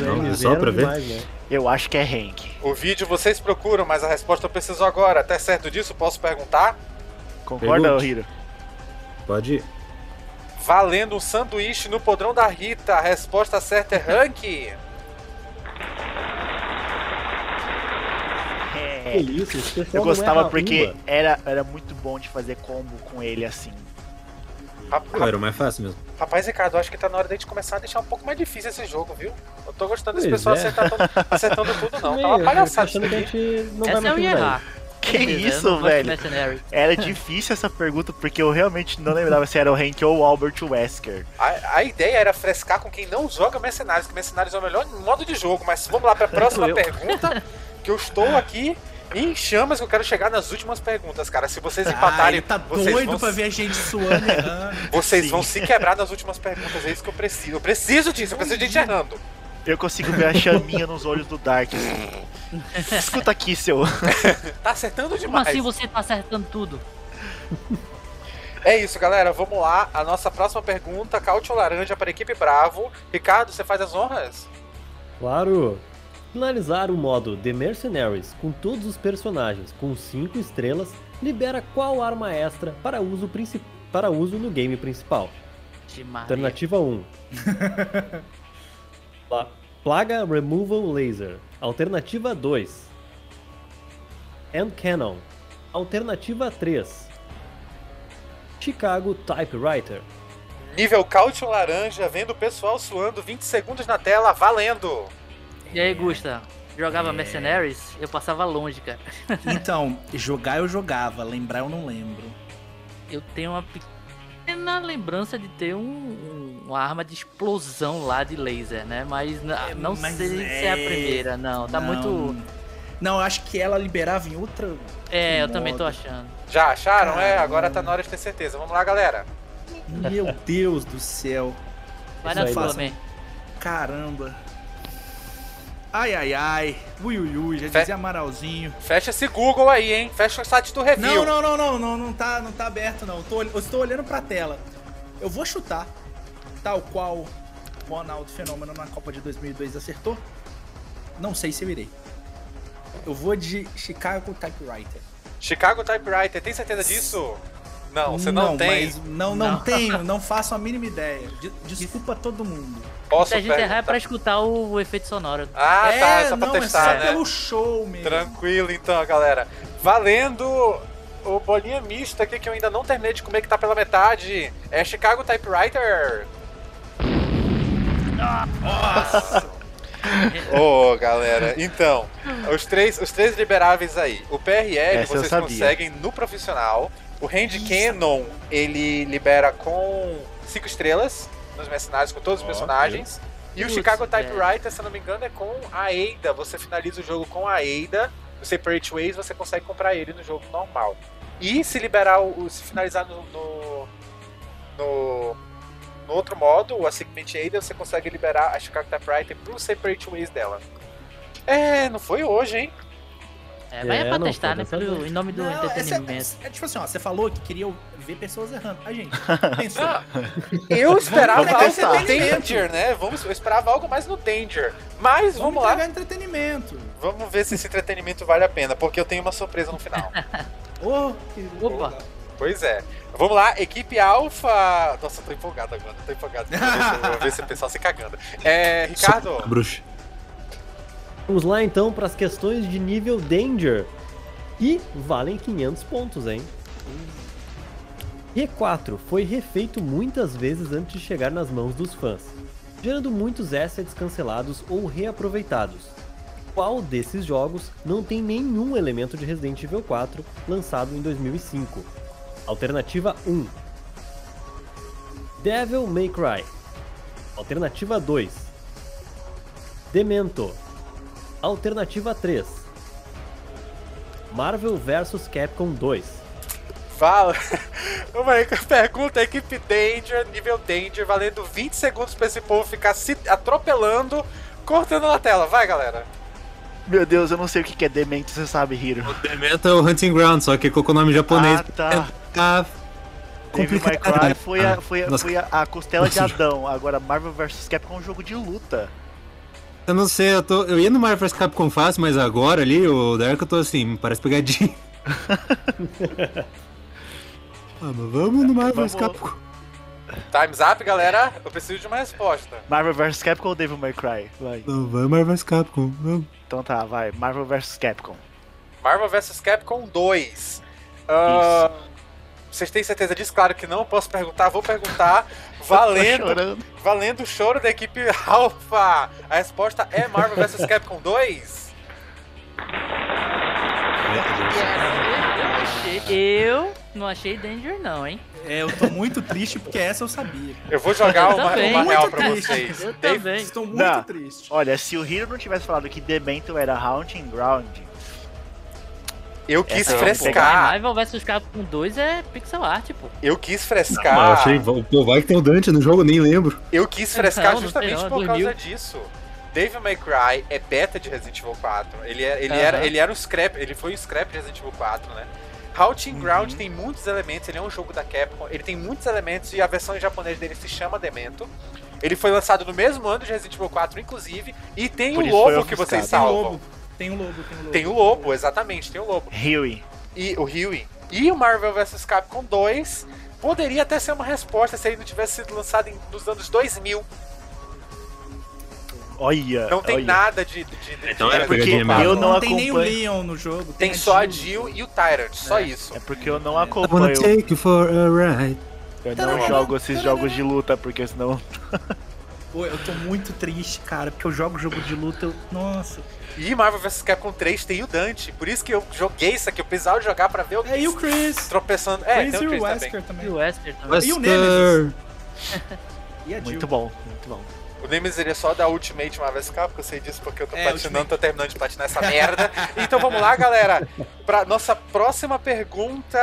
Não, só pra ver? demais, né? Eu acho que é Hank. O vídeo vocês procuram, mas a resposta eu preciso agora. Até certo disso, posso perguntar? Concorda. Hiro? Pode ir. Valendo um sanduíche no podrão da Rita. A resposta certa é Rank. Que É. isso, esse pessoal Eu não gostava porque era, era muito bom de fazer combo com ele assim. Pô, era o mais fácil mesmo. Rapaz, Ricardo, acho que tá na hora de a gente começar a deixar um pouco mais difícil esse jogo, viu? Eu tô gostando desse Pois pessoal é. acertando, acertando tudo, não. Tá uma eu palhaçada isso que a aqui. gente não vai Essa eu mais ia errar. Que eu isso, não velho? Era difícil essa pergunta porque eu realmente não lembrava se era o Hank ou o Albert Wesker. A, a ideia era frescar com quem não joga Mercenários, que Mercenários é o melhor modo de jogo. Mas vamos lá pra próxima eu. pergunta, que eu estou aqui em chamas, que eu quero chegar nas últimas perguntas, cara. Se vocês Ah, empatarem, ele tá vocês doido vão pra ver a gente suando errando. Vocês Sim. vão se quebrar nas últimas perguntas, é isso que eu preciso. Eu preciso disso, eu preciso de gente errando. Eu consigo ver a chaminha nos olhos do Dark. assim. Escuta aqui, seu. Tá acertando Como demais. assim você tá acertando tudo? É isso, galera. Vamos lá. A nossa próxima pergunta, Cautio Laranja para a equipe Bravo. Ricardo, você faz as honras? Claro! Finalizar o modo The Mercenaries com todos os personagens com 5 estrelas libera qual arma extra para uso, princi- para uso no game principal? Alternativa 1. Pla- Plaga Removal Laser. Alternativa 2. Hand Cannon. Alternativa 3. Chicago Typewriter. Nível Cautio Laranja, vendo o pessoal suando 20 segundos na tela, valendo! E aí, Gusta? Jogava Mercenaries? Eu passava longe, cara. Então, jogar eu jogava, lembrar eu não lembro. Eu tenho uma pequena lembrança de ter um, um- uma arma de explosão lá de laser, né? Mas É, não mas sei se é a é- primeira, não. Tá Não. muito. Não, eu acho que ela liberava em outra. É, eu modo. também tô achando. Já acharam? É, Caramba. agora tá na hora de ter certeza. Vamos lá, galera. Meu Deus do céu. Vai na sua. Caramba. Ai, ai, ai. Ui, ui, ui. Já Fe- dizia Amaralzinho. Fecha esse Google aí, hein? Fecha o site do review. Não, não, não, não, não, não tá, não tá aberto não. Eu, tô, eu estou olhando pra tela. Eu vou chutar, tal qual Ronaldo Fenômeno na Copa de 2002 acertou. Não sei se eu irei. Eu vou de Chicago Typewriter. Chicago Typewriter, tem certeza disso? Não, você não, tem. Mas não, não, Não. tenho, não faço a mínima ideia. De- Desculpa todo mundo. Posso Se a gente errar é pra escutar o, o efeito sonoro. Ah, tá, é só pra não, testar, é só né? pelo show mesmo. Tranquilo então, galera. Valendo o bolinha mista aqui que eu ainda não terminei de comer, que tá pela metade. É Chicago Typewriter. Ô, galera, então, os três, os três liberáveis aí. O PRL Essa vocês conseguem no profissional. O Hand Cannon, ele libera com cinco estrelas nos mercenários com todos os personagens. E o Putz, Chicago velho. Typewriter, se eu não me engano, é com a Ada. Você finaliza o jogo com a Ada. No Separate Ways, você consegue comprar ele no jogo normal. E se liberar o. o- se finalizar no. no, no, no outro modo, o Assignment Ada, você consegue liberar a Chicago Typewriter pro Separate Ways dela. É, não foi hoje, hein? É, vai é, É, pra não, testar, né? Pelo, em nome do Não, essa- entretenimento. é, é tipo assim, ó, você falou que queria ver pessoas errando. A gente, pensou. Eu esperava Vamos algo no. Danger, né? Vamos, eu esperava algo mais no Danger. Mas vamos, Vamos lá, entretenimento. vamos ver se esse entretenimento vale a pena, porque eu tenho uma surpresa no final. Ô, que- Opa. Pois é. Vamos lá, equipe Alpha. Nossa, eu tô empolgado agora, tô empolgado. Vou ver se- Vou ver se o pessoal se cagando. É, Ricardo, Bruxa. Vamos lá então para as questões de nível Danger. E valem 500 pontos, hein? E4 foi refeito muitas vezes antes de chegar nas mãos dos fãs, gerando muitos assets cancelados ou reaproveitados. Qual desses jogos não tem nenhum elemento de Resident Evil 4 lançado em 2005? Alternativa 1 Devil May Cry Alternativa 2 Demento Alternativa 3 Marvel vs Capcom 2 fala. Vamos aí com a pergunta: equipe Danger, nível Danger, valendo 20 segundos pra esse povo ficar se atropelando, cortando na tela. Vai, galera. Meu Deus, eu não sei o que é demente, você sabe, Hiro. Demento é o Hunting Ground, só que com o nome japonês. Ah, tá. Tá Devil May complicado. Cry foi a, foi a, foi a, a costela de Nossa. Adão. Agora, Marvel vs Capcom é um jogo de luta. Eu não sei, eu, tô, eu ia no Marvel vs Capcom fácil, mas agora ali, o Dark, eu tô assim, parece pegadinha. ah, mas vamos no Marvel vs. Capcom. Time's up, galera. Eu preciso de uma resposta. Marvel vs Capcom ou Devil May Cry? Vai. Não, vamos Marvel vs Capcom. Vamos. Então tá, vai. Marvel vs Capcom. Marvel vs Capcom 2. Ah, vocês têm certeza disso? Claro que não. Posso perguntar? Vou perguntar. Valendo, valendo o choro da equipe Alpha. A resposta é Marvel vs Capcom 2? Eu achei. Eu não achei Danger, não, hein? É, eu tô muito triste porque essa eu sabia. Eu vou jogar Eu uma, também. uma real Muito pra triste. vocês. Eu Dave- também. Estou muito Não. triste. Olha, se o Hiro não tivesse falado que Demento era Haunting Ground, Eu quis Essa é frescar. Marvel vs Capcom 2 é pixel art, pô. Eu quis frescar. eu achei, pô, vai que tem o Dante no jogo, nem lembro. Eu quis frescar Não, não justamente não, por 2000. causa disso. Devil May Cry é beta de Resident Evil 4. Ele, é- ele, Aham. era, ele era um scrap, ele foi um scrap de Resident Evil 4, né? Haunting Ground Uhum. tem muitos elementos, ele é um jogo da Capcom, ele tem muitos elementos e a versão em japonês dele se chama Demento. Ele foi lançado no mesmo ano de Resident Evil 4, inclusive, e tem Por o lobo que vocês ofuscado. Tem o salvam. lobo. Tem o lobo, tem o lobo. Tem o lobo, exatamente, tem o lobo. Huey. E o Huey. E o Marvel vs Capcom 2 poderia até ser uma resposta se ele não tivesse sido lançado em- nos anos 2000. Olha. Não tem olha. nada de. de, de Então de é porque Evil 4. eu não tem nem o acompanho. Leon no jogo. Tem a só a Jill. E o Tyrant, só isso. É porque eu não I wanna acompanho. take you for a ride. Eu não jogo esses jogos de luta, porque senão. Pô, eu tô muito triste, cara, porque eu jogo jogo de luta. Eu... Nossa. E Marvel vs Capcom 3 tem o Dante, por isso que eu joguei isso aqui, eu precisava jogar pra ver o É, e o Chris. tropeçando. É, Chris tem e o Chris o também. Wesker também. E o Wesker também. E o Wesker. E a Jill. Muito bom, muito bom. O Nemesis ele é só da Ultimate Marvel vs Capcom, eu sei disso porque eu tô É, patinando, Ultimate. tô terminando de patinar essa merda. então vamos lá, galera, pra nossa próxima pergunta.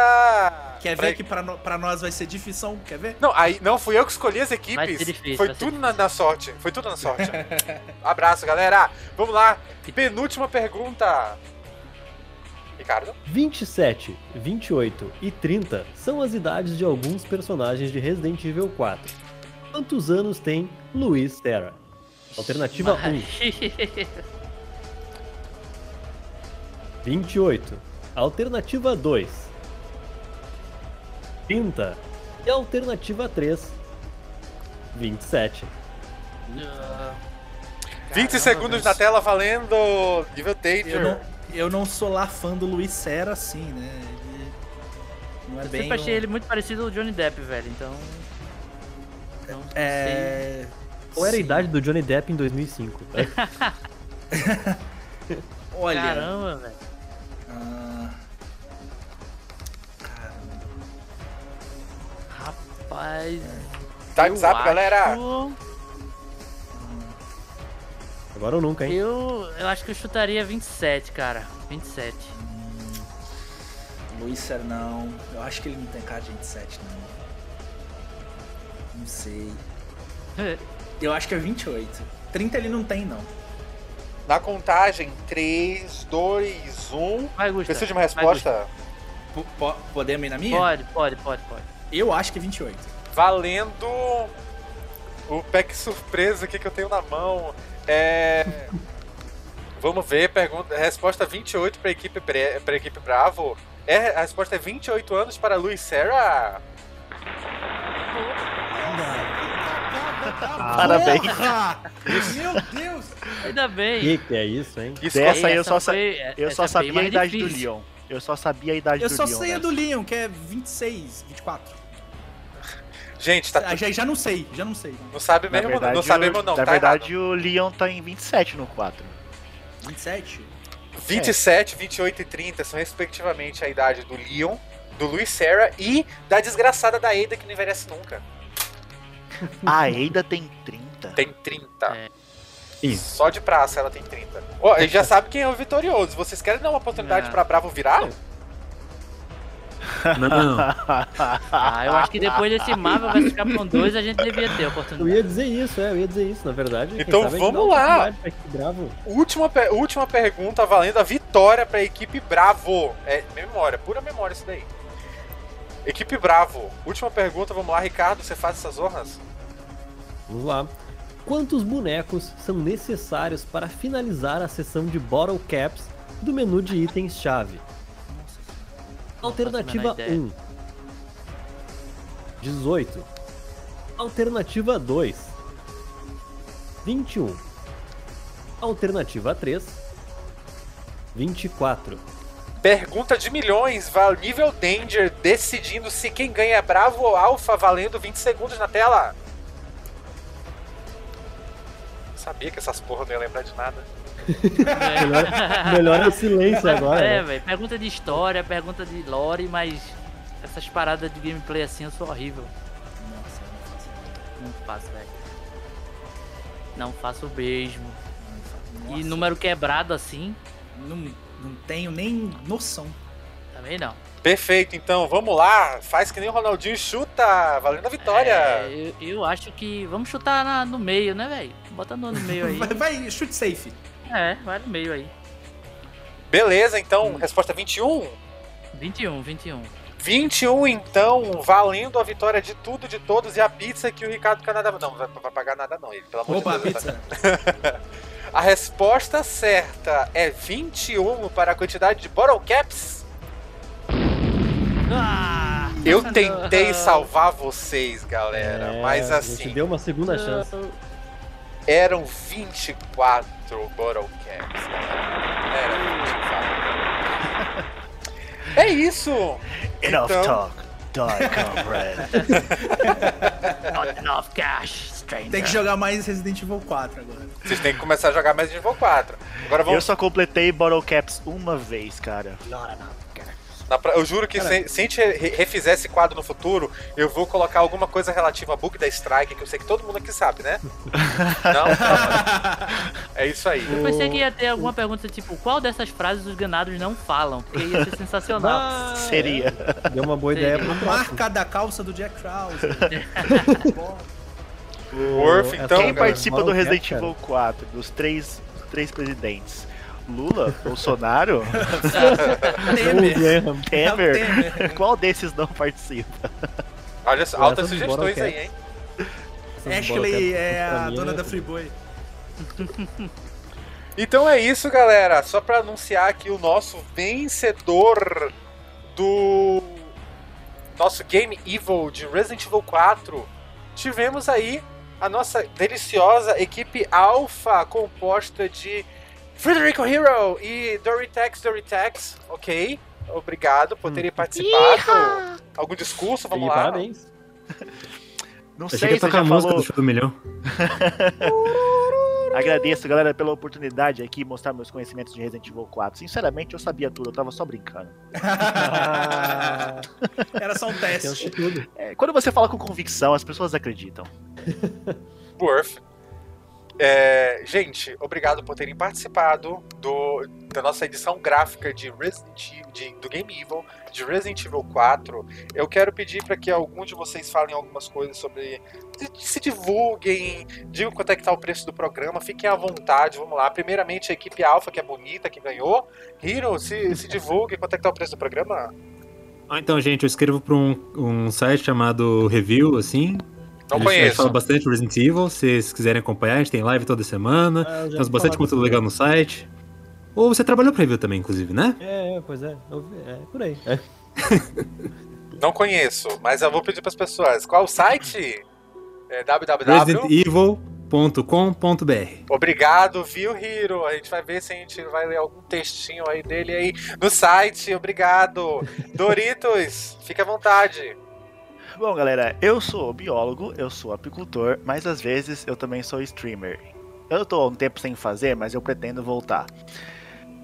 Quer Pra- ver que pra, no- pra nós vai ser difícil? Quer ver? Não, aí não fui eu que escolhi as Vai equipes. ser difícil, Foi vai ser tudo na, na sorte. Foi tudo na sorte. Abraço, galera. Vamos lá. Penúltima pergunta. Ricardo? 27, 28 e 30 são as idades de alguns personagens de Resident Evil 4. Quantos anos tem Luiz Terra? Alternativa 1, 28. Alternativa 2, 30. E alternativa 3, 27. 20 segundos na tela valendo. Nível Danger. Eu não, eu não sou lá fã do Luiz Serra assim, né? Ele não é Eu bem. sempre achei um- ele muito parecido ao Johnny Depp, velho, então. Não sei. Qual era a idade do Johnny Depp em 2005? Olha. Caramba, velho. ah, Caramba. Rapaz. Time's up, galera! acho- Agora ou nunca, hein? Eu, eu acho que eu chutaria 27, cara. 27. Luiz Ser não. Eu acho que ele não tem cara de 27, não. Não sei. Eu acho que é 28. 30 ele não tem, não. Na contagem, 3, 2, 1. Vai, Gusta. Preciso de uma resposta podemos ir na minha? Pode, pode, pode, pode. Eu acho que é 28. valendo o pack surpresa aqui que eu tenho na mão. É. Vamos ver, pergunta, resposta 28 para equipe Bre- pra equipe Bravo. É, a resposta é 28 anos para Luiz Serra. Parabéns. Meu Deus! Ainda bem. Que que é isso, hein? Isso Dessa aí eu Essa só, foi- eu essa só é bem sabia a idade do difícil. Leon. Eu só sabia a idade Eu do só Leon. sei a né? do Leon, que é 26, 24. Gente, tá Ah, já, já não sei, já não sei. não sabe mesmo, verdade, não sabemos o- não, Na tá verdade, o Leon tá em 27 no 4. 27? errado. 27, 28 e 30 são respectivamente a idade do Leon, do Luiz Serra e da desgraçada da Ada que não envelhece nunca. A Eida tem 30. Tem 30. É. Sim. Só de praça ela tem 30. Ó, e já sabe quem é o vitorioso. Vocês querem dar uma oportunidade Não. pra Bravo virar? Não, Ah, eu acho que depois desse Marvel vs Capcom 2 a gente devia ter a Eu oportunidade. ia dizer isso, é, eu ia dizer isso, na verdade. Então vamos lá. Última, última pergunta valendo a vitória pra equipe Bravo. É memória, pura memória isso daí. Equipe Bravo. Última pergunta, vamos lá, Ricardo, você faz essas honras? Vamos lá. Quantos bonecos são necessários para finalizar a sessão de Bottle Caps do menu de itens-chave? Alternativa faço a menor 1. 18. Alternativa 2. 21. Alternativa 3. 24. Pergunta de milhões, val- nível Danger, decidindo se quem ganha é Bravo ou Alpha, valendo 20 segundos na tela. Sabia que essas porra não ia lembrar de nada. Melhor, melhor é o silêncio agora. É, né? velho. Pergunta de história, pergunta de lore, mas essas paradas de gameplay assim eu sou horrível. Nossa, eu não faço. Não faço, velho. Não faço mesmo. E Nossa, número quebrado assim, não, não tenho nem noção. também não. Perfeito, então vamos lá. Faz que nem o Ronaldinho e chuta, valendo a vitória. É, eu, eu acho que. Vamos chutar na- no meio, né, velho? Bota no, meio aí. Vai, vai, chute safe. É, vai no meio aí. Beleza, então, resposta 21. 21, 21. 21, então, valendo a vitória de tudo, de todos e a pizza que o Ricardo Canadá. Não, não vai, vai pagar nada, não, ele, pelo amor Opa, de Deus. pizza. A resposta certa é 21 para a quantidade de bottle caps. Ah! Eu tentei salvar vocês, galera, É, mas A gente assim, deu uma segunda chance. Eram 24 bottle caps. galera. Era 24. É isso! Enough Então- talk. Die, comrade. Not enough cash, stranger. Tem que jogar mais Resident Evil 4 agora. Vocês têm que começar a jogar mais de nível 4. Agora Eu vamos. só completei Bottle Caps uma vez, cara. na pra- Eu juro que se, se a gente re- refizer esse quadro no futuro, eu vou colocar alguma coisa relativa a bug da Strike, que eu sei que todo mundo aqui sabe, né? Não? Bom. É isso aí. Eu pensei que ia ter alguma pergunta tipo, qual dessas frases os ganados não falam? Porque ia ser sensacional. Ah, Seria. é. Deu uma boa ideia pro próximo. Marca da calça do Jack Krause. Worth, Essa então, Quem cara, participa do Resident. Evil 4, dos três, três presidentes? Lula? Bolsonaro? Temer. Temer? Temer. Qual desses não participa? olha só, altas sugestões aí, hein? Ashley é a dona é- da Freeboy. Então é isso, galera. Só pra anunciar aqui o nosso vencedor do nosso Game Evil de Resident Evil 4. Tivemos aí a nossa deliciosa equipe Alpha, composta de Frederico Hero e Doritex Doritex, ok? Obrigado por terem participado. Algum discurso? Vamos E lá. parabéns. Não Achei que sei, ia você tocar já a música falou... do show do milhão. Agradeço, galera, pela oportunidade aqui, mostrar meus conhecimentos de Resident Evil 4. Sinceramente, eu sabia tudo, eu tava só brincando. Era só um teste. tudo. É, quando você fala com convicção, as pessoas acreditam. Worth. É, gente, obrigado por terem participado do, da nossa edição gráfica de Resident Evil, de- do Game Evil, de Resident Evil 4. Eu quero pedir para que algum de vocês falem algumas coisas sobre. se- divulguem, digam quanto é que tá o preço do programa, fiquem à vontade, vamos lá. Primeiramente, a equipe Alpha, que é bonita, que ganhou. Hiro, se, se divulgue, quanto é que tá o preço do programa? Ah, então, gente, eu escrevo para um, um site chamado Review, assim. Não a gente conheço. fala bastante Resident Evil, se vocês quiserem acompanhar, a gente tem live toda semana. Ah, eu já Temos bastante conteúdo legal no site. Ou você trabalhou pra Review também, inclusive, né? É, é, pois é. Eu É, por aí. É. Não conheço, mas eu vou pedir para as pessoas. Qual o site? É www. ResidentEvil.com.br Obrigado, viu, Hiro? A gente vai ver se a gente vai ler algum textinho aí dele aí no site. Obrigado. Doritos, fique à vontade. Bom, galera, eu sou biólogo, eu sou apicultor, mas às vezes eu também sou streamer. Eu tô há um tempo sem fazer, mas eu pretendo voltar.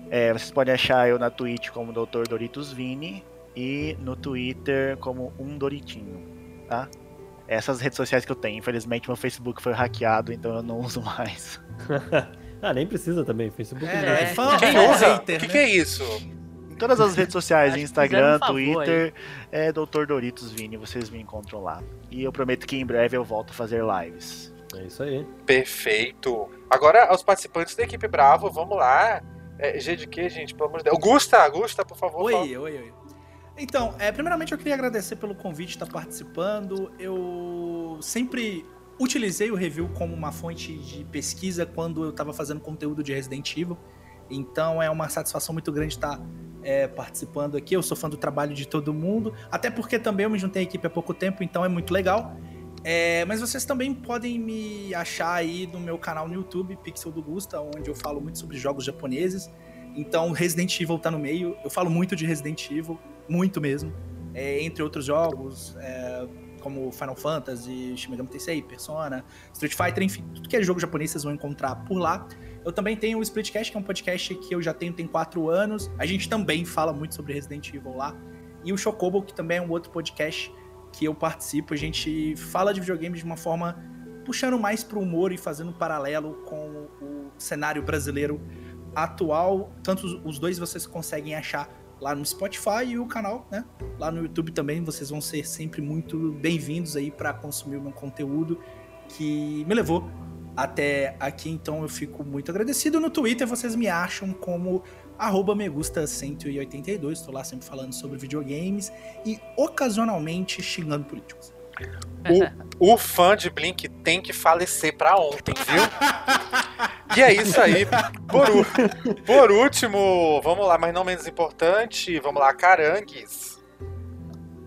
É, vocês podem achar eu na Twitch como Dr. Doritos Vini e no Twitter como um Doritinho, tá? Essas redes sociais que eu tenho. Infelizmente meu Facebook foi hackeado, então eu não uso mais. Ah, nem precisa também. Facebook É, não. é Quem é usa? hater, O que, né? que é isso? Todas as redes sociais, Instagram, um Twitter, é Dr. Doritos Vini, vocês me encontram lá. E eu prometo que em breve eu volto a fazer lives. É isso aí. Perfeito. Agora, aos participantes da equipe Bravo, vamos lá. É, G de quê, gente? Pelo amor de Deus. Augusta, Augusta, por favor. fala. Oi, oi, oi. Então, é, primeiramente eu queria agradecer pelo convite de estar participando. Eu sempre utilizei o review como uma fonte de pesquisa quando eu estava fazendo conteúdo de Resident Evil. Então é uma satisfação muito grande estar é, participando aqui. Eu sou fã do trabalho de todo mundo, até porque também eu me juntei à equipe há pouco tempo, então é muito legal. É, mas vocês também podem me achar aí no meu canal no YouTube, Pixel do Gusta, onde eu falo muito sobre jogos japoneses. Então, Resident Evil tá no meio. Eu falo muito de Resident Evil, muito mesmo. É, entre outros jogos, é, como Final Fantasy, Shin Megami Tensei, Persona, Street Fighter, enfim, tudo que é jogo japonês vocês vão encontrar por lá. Eu também tenho o Splitcast, que é um podcast que eu já tenho tem quatro anos. A gente também fala muito sobre Resident Evil lá. E o Chocobo, que também é um outro podcast que eu participo. A gente fala de videogames de uma forma puxando mais pro humor e fazendo um paralelo com o cenário brasileiro atual. Tanto os- dois vocês conseguem achar lá no Spotify e o canal, né? Lá no YouTube também vocês vão ser sempre muito bem-vindos aí para consumir o meu conteúdo que me levou até aqui, então eu fico muito agradecido. No Twitter vocês me acham como arroba megusta182, estou lá sempre falando sobre videogames e ocasionalmente xingando políticos. O fã de Blink tem que falecer pra ontem, viu? E é isso aí. Por, por último, vamos lá, mas não menos importante, vamos lá, Carangues.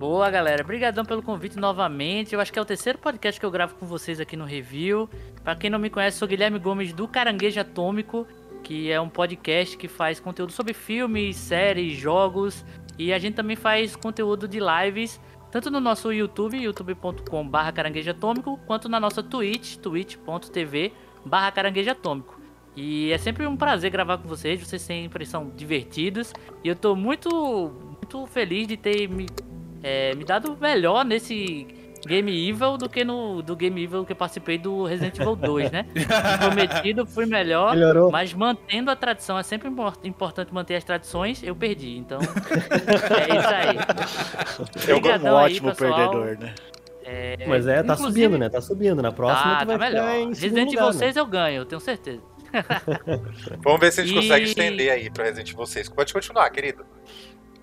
Boa, galera. Obrigadão pelo convite novamente. Eu acho que é o terceiro podcast que eu gravo com vocês aqui no Review. Pra quem não me conhece, sou Guilherme Gomes do Caranguejo Atômico, que é um podcast que faz conteúdo sobre filmes, séries, jogos. E a gente também faz conteúdo de lives, tanto no nosso YouTube, youtube.com.br caranguejo atômico, quanto na nossa Twitch, twitch.tv barra caranguejo atômico. E é sempre um prazer gravar com vocês, vocês sempre são divertidos. E eu tô muito, muito feliz de ter me é, me dado melhor nesse Game Evil do que no do Game Evil que eu participei do Resident Evil 2, né? Prometido, fui melhor, Melhorou. mas mantendo a tradição, é sempre impor- importante manter as tradições, eu perdi. Então, é isso aí. Eu como um Obrigadão aí, ótimo pessoal. perdedor, né? É, Mas é, tá subindo, né? Tá subindo. Na próxima Tá, tu vai tá ficar melhor. em Resident Evil lugar, né? 6 eu ganho, eu tenho certeza. Vamos ver se a gente E- consegue estender aí pra Resident Evil 6. Pode continuar, querido.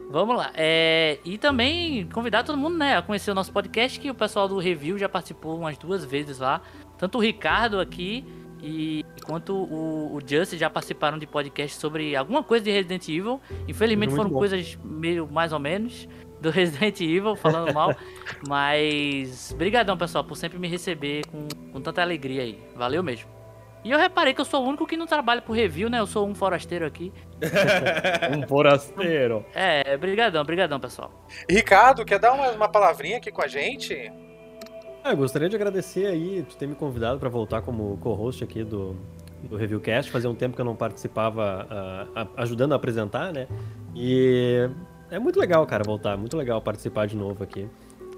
Vamos lá. É, e também convidar todo mundo né, a conhecer o nosso podcast, que o pessoal do review já participou umas duas vezes lá. Tanto o Ricardo aqui e quanto o, o Justin já participaram de podcast sobre alguma coisa de Resident Evil. Infelizmente Muito foram bom. coisas meio mais ou menos do Resident Evil, falando mal. Mas brigadão, pessoal, por sempre me receber com, com tanta alegria aí. Valeu mesmo. E eu reparei que eu sou o único que não trabalha por review, né? Eu sou um forasteiro aqui. Um forasteiro. É, brigadão, brigadão, pessoal. Ricardo, quer dar uma, uma palavrinha aqui com a gente? Ah, eu gostaria de agradecer aí tu ter me convidado pra voltar como co-host aqui do, do Reviewcast. Fazia um tempo que eu não participava uh, ajudando a apresentar, né? E é muito legal, cara, voltar. Muito legal participar de novo aqui.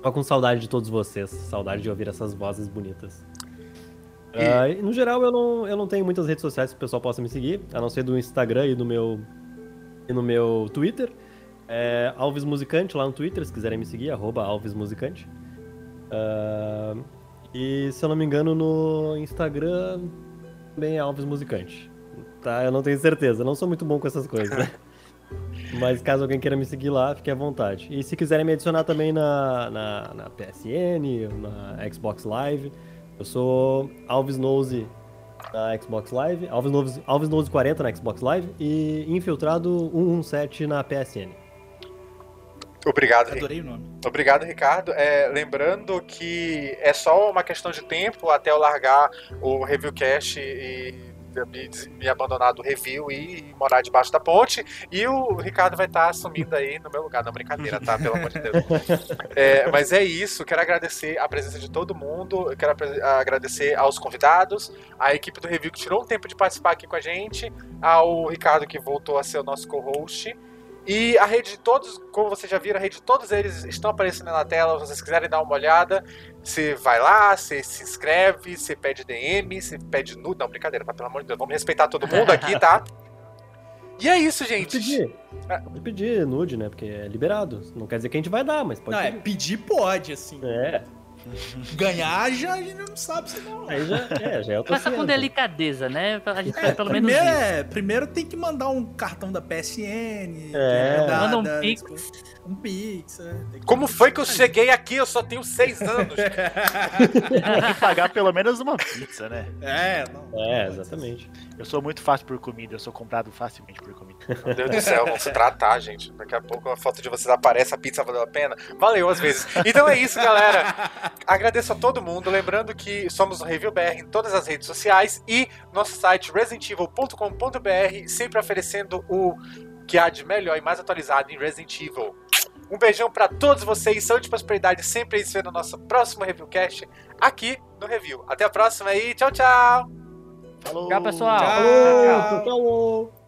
Tô com saudade de todos vocês. Saudade de ouvir essas vozes bonitas. Uh, no geral, eu não, eu não tenho muitas redes sociais que o pessoal possa me seguir, a não ser do Instagram e no meu, e no meu Twitter. É Alves Musicante lá no Twitter, se quiserem me seguir, arroba Alves Musicante. Uh, e se eu não me engano, no Instagram também é Alves Musicante. Tá? Eu não tenho certeza, não sou muito bom com essas coisas, né? Mas caso alguém queira me seguir lá, fique à vontade. E se quiserem me adicionar também na, na, na PSN, na Xbox Live, eu sou Alves Nose na Xbox Live, Alves Nose, Alves Nose 40 na Xbox Live e Infiltrado 117 na PSN. Obrigado, Adorei o nome. Obrigado, Ricardo. É, lembrando que é só uma questão de tempo até eu largar o Reviewcast e me, me abandonar do review e morar debaixo da ponte. E o Ricardo vai estar assumindo aí no meu lugar. Não, brincadeira, tá? Pelo amor de Deus. É, mas é isso. Quero agradecer a presença de todo mundo. Quero agradecer aos convidados, à equipe do review que tirou um tempo de participar aqui com a gente, ao Ricardo que voltou a ser o nosso co-host. E a rede de todos, como vocês já viram, a rede de todos eles estão aparecendo na tela. Se vocês quiserem dar uma olhada, você vai lá, você se inscreve, você pede DM, você pede nude. Não, brincadeira, tá? Pelo amor de Deus, vamos respeitar todo mundo aqui, tá? E é isso, gente. Pode pedir. Pode pedir nude, né? Porque é liberado. Não quer dizer que a gente vai dar, mas pode Não, pedir. é, pedir pode, assim. É. Ganhar já a gente não sabe se não. Aí já é, já é Começa com delicadeza, né? A gente É, faz pelo menos primeiro, isso. é, primeiro tem que mandar um cartão da PSN. É. da- Manda um da- pix. Um pix, é. Como foi que eu cheguei aqui? Eu só tenho seis anos. Tem que pagar pelo menos uma pizza, né? É, não. É, exatamente. Eu sou muito fácil por comida, eu sou comprado facilmente por comida. Meu Deus do céu, vamos se tratar, gente. Daqui a pouco a foto de vocês aparece, a pizza valeu a pena. Valeu às vezes. Então é isso, galera. Agradeço a todo mundo. Lembrando que somos o Review BR em todas as redes sociais e nosso site residentevil.com.br, sempre oferecendo o que há de melhor e mais atualizado em Resident Evil. Um beijão pra todos vocês, saúde e prosperidade sempre aí se vê no nosso próximo Reviewcast aqui no Review. Até a próxima aí, tchau, tchau! Falou! Tchau, pessoal. Tchau. Falou, tchau, tchau.